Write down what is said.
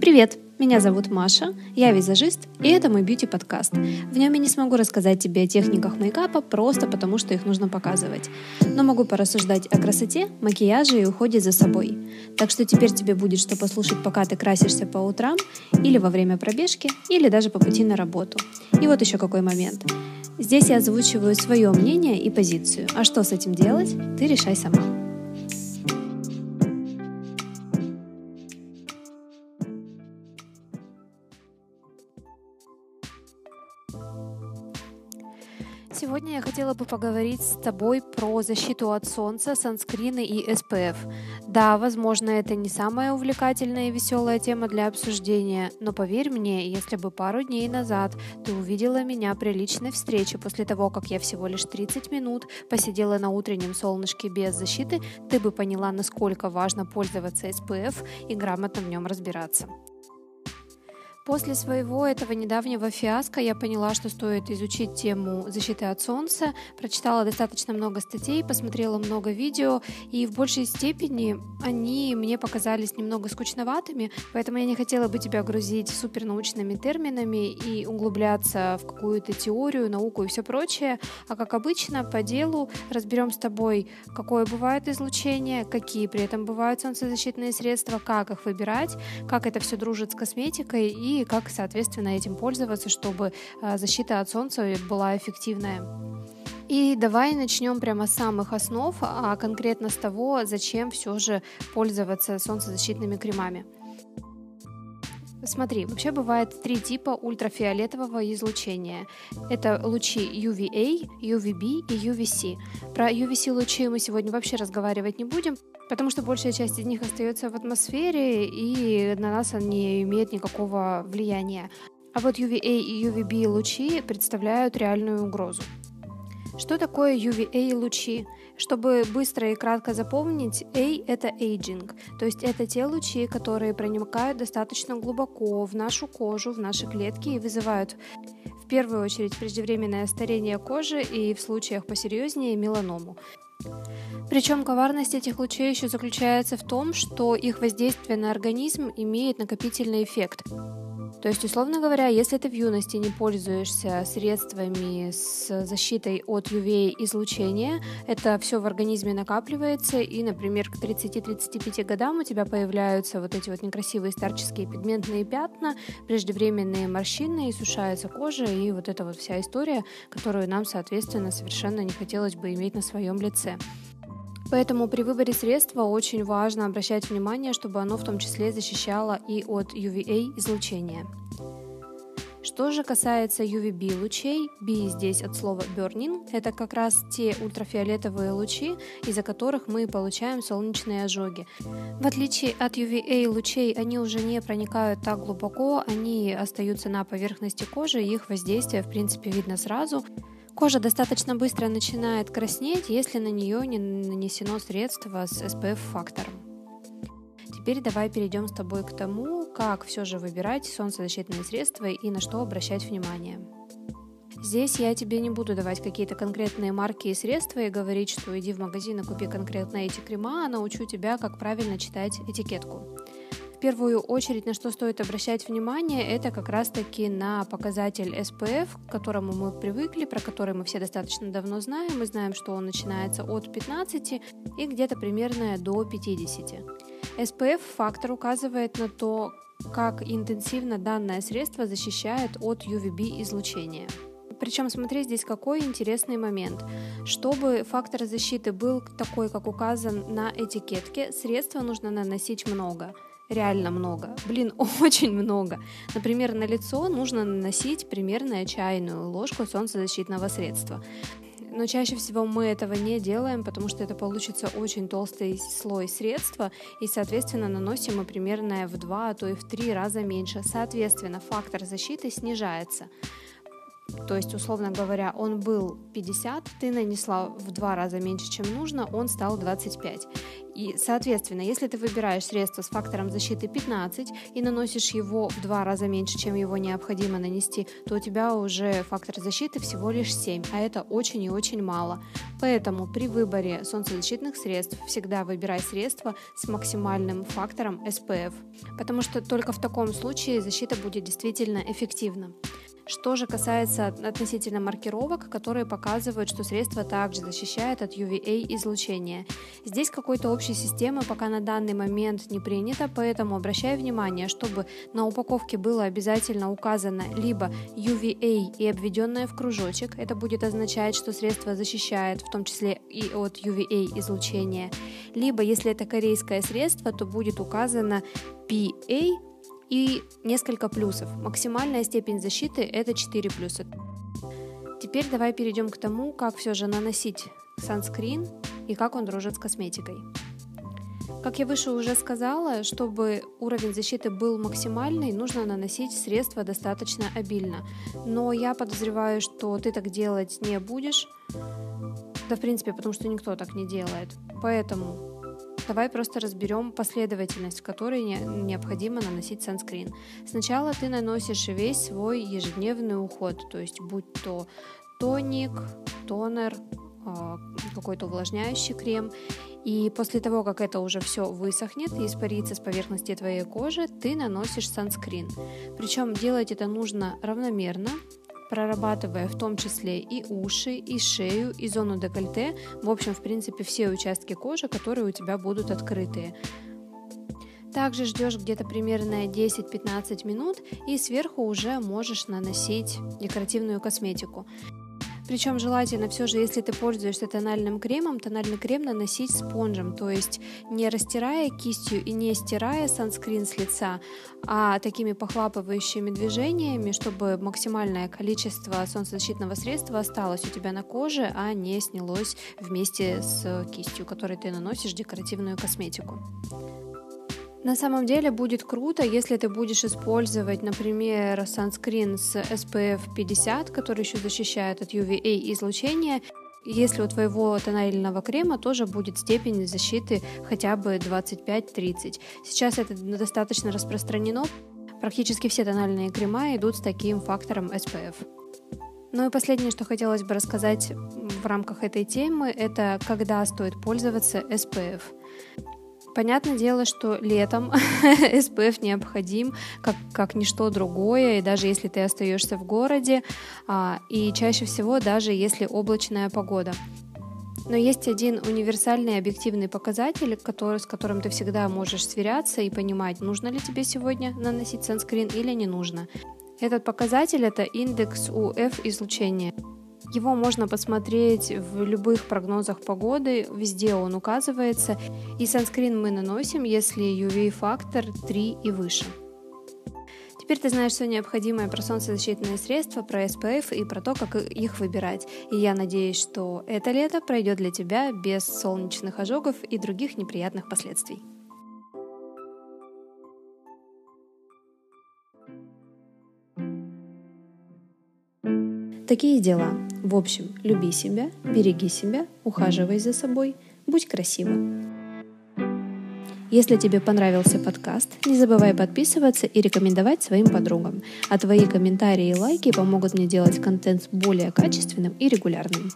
Привет! Меня зовут Маша, я визажист, и это мой бьюти-подкаст. В нем я не смогу рассказать тебе о техниках мейкапа просто потому, что их нужно показывать. Но могу порассуждать о красоте, макияже и уходе за собой. Так что теперь тебе будет что послушать, пока ты красишься по утрам, или во время пробежки, или даже по пути на работу. И вот еще какой момент. Здесь я озвучиваю свое мнение и позицию. А что с этим делать, ты решай сама. Сегодня я хотела бы поговорить с тобой про защиту от солнца, санскрины и SPF. Да, возможно, это не самая увлекательная и веселая тема для обсуждения, но поверь мне, если бы пару дней назад ты увидела меня при личной встрече после того, как я всего лишь 30 минут посидела на утреннем солнышке без защиты, ты бы поняла, насколько важно пользоваться SPF и грамотно в нем разбираться. После своего этого недавнего фиаско я поняла, что стоит изучить тему защиты от солнца, прочитала достаточно много статей, посмотрела много видео, и в большей степени они мне показались немного скучноватыми, поэтому я не хотела бы тебя грузить супернаучными терминами и углубляться в какую-то теорию, науку и все прочее, а как обычно по делу разберем с тобой, какое бывает излучение, какие при этом бывают солнцезащитные средства, как их выбирать, как это все дружит с косметикой и и как, соответственно, этим пользоваться, чтобы а, защита от солнца была эффективная. И давай начнем прямо с самых основ, а конкретно с того, зачем все же пользоваться солнцезащитными кремами. Смотри, вообще бывает три типа ультрафиолетового излучения. Это лучи UVA, UVB и UVC. Про UVC лучи мы сегодня вообще разговаривать не будем, потому что большая часть из них остается в атмосфере, и на нас они не имеют никакого влияния. А вот UVA и UVB лучи представляют реальную угрозу. Что такое UVA лучи? Чтобы быстро и кратко запомнить, A – это aging, то есть это те лучи, которые проникают достаточно глубоко в нашу кожу, в наши клетки и вызывают в первую очередь преждевременное старение кожи и в случаях посерьезнее меланому. Причем коварность этих лучей еще заключается в том, что их воздействие на организм имеет накопительный эффект. То есть, условно говоря, если ты в юности не пользуешься средствами с защитой от UVA-излучения, это все в организме накапливается, и, например, к 30-35 годам у тебя появляются вот эти вот некрасивые старческие пигментные пятна, преждевременные морщины, и сушается кожа, и вот эта вот вся история, которую нам, соответственно, совершенно не хотелось бы иметь на своем лице. Поэтому при выборе средства очень важно обращать внимание, чтобы оно в том числе защищало и от UVA излучения. Что же касается UVB лучей, B здесь от слова burning, это как раз те ультрафиолетовые лучи, из-за которых мы получаем солнечные ожоги. В отличие от UVA лучей, они уже не проникают так глубоко, они остаются на поверхности кожи, их воздействие в принципе видно сразу. Кожа достаточно быстро начинает краснеть, если на нее не нанесено средство с SPF-фактором. Теперь давай перейдем с тобой к тому, как все же выбирать солнцезащитные средства и на что обращать внимание. Здесь я тебе не буду давать какие-то конкретные марки и средства и говорить, что иди в магазин и купи конкретно эти крема, а научу тебя, как правильно читать этикетку первую очередь, на что стоит обращать внимание, это как раз-таки на показатель SPF, к которому мы привыкли, про который мы все достаточно давно знаем. Мы знаем, что он начинается от 15 и где-то примерно до 50. SPF-фактор указывает на то, как интенсивно данное средство защищает от UVB-излучения. Причем смотри здесь какой интересный момент. Чтобы фактор защиты был такой, как указан на этикетке, средства нужно наносить много – реально много. Блин, очень много. Например, на лицо нужно наносить примерно чайную ложку солнцезащитного средства. Но чаще всего мы этого не делаем, потому что это получится очень толстый слой средства, и, соответственно, наносим мы примерно в два, а то и в три раза меньше. Соответственно, фактор защиты снижается. То есть, условно говоря, он был 50, ты нанесла в два раза меньше, чем нужно, он стал 25. И, соответственно, если ты выбираешь средство с фактором защиты 15 и наносишь его в два раза меньше, чем его необходимо нанести, то у тебя уже фактор защиты всего лишь 7, а это очень и очень мало. Поэтому при выборе солнцезащитных средств всегда выбирай средства с максимальным фактором SPF, потому что только в таком случае защита будет действительно эффективна. Что же касается относительно маркировок, которые показывают, что средство также защищает от UVA излучения. Здесь какой-то общей системы пока на данный момент не принято, поэтому обращаю внимание, чтобы на упаковке было обязательно указано либо UVA и обведенное в кружочек, это будет означать, что средство защищает в том числе и от UVA излучения, либо если это корейское средство, то будет указано PA и несколько плюсов. Максимальная степень защиты – это 4 плюса. Теперь давай перейдем к тому, как все же наносить санскрин и как он дружит с косметикой. Как я выше уже сказала, чтобы уровень защиты был максимальный, нужно наносить средства достаточно обильно. Но я подозреваю, что ты так делать не будешь. Да, в принципе, потому что никто так не делает. Поэтому Давай просто разберем последовательность, в которой необходимо наносить санскрин. Сначала ты наносишь весь свой ежедневный уход, то есть будь то тоник, тонер, а, какой-то увлажняющий крем. И после того, как это уже все высохнет и испарится с поверхности твоей кожи, ты наносишь санскрин. Причем делать это нужно равномерно, прорабатывая в том числе и уши, и шею, и зону декольте, в общем, в принципе, все участки кожи, которые у тебя будут открытые. Также ждешь где-то примерно 10-15 минут и сверху уже можешь наносить декоративную косметику. Причем желательно все же, если ты пользуешься тональным кремом, тональный крем наносить спонжем, то есть не растирая кистью и не стирая санскрин с лица, а такими похлапывающими движениями, чтобы максимальное количество солнцезащитного средства осталось у тебя на коже, а не снялось вместе с кистью, которой ты наносишь декоративную косметику. На самом деле будет круто, если ты будешь использовать, например, санскрин с SPF 50, который еще защищает от UVA излучения, если у твоего тонального крема тоже будет степень защиты хотя бы 25-30. Сейчас это достаточно распространено. Практически все тональные крема идут с таким фактором SPF. Ну и последнее, что хотелось бы рассказать в рамках этой темы, это когда стоит пользоваться SPF. Понятное дело, что летом SPF необходим, как, как ничто другое, и даже если ты остаешься в городе, а, и чаще всего даже если облачная погода. Но есть один универсальный объективный показатель, который, с которым ты всегда можешь сверяться и понимать, нужно ли тебе сегодня наносить санскрин или не нужно. Этот показатель это индекс УФ излучения. Его можно посмотреть в любых прогнозах погоды, везде он указывается. И санскрин мы наносим, если UV-фактор 3 и выше. Теперь ты знаешь все необходимое про солнцезащитные средства, про SPF и про то, как их выбирать. И я надеюсь, что это лето пройдет для тебя без солнечных ожогов и других неприятных последствий. Такие дела. В общем, люби себя, береги себя, ухаживай за собой, будь красивым. Если тебе понравился подкаст, не забывай подписываться и рекомендовать своим подругам. А твои комментарии и лайки помогут мне делать контент более качественным и регулярным.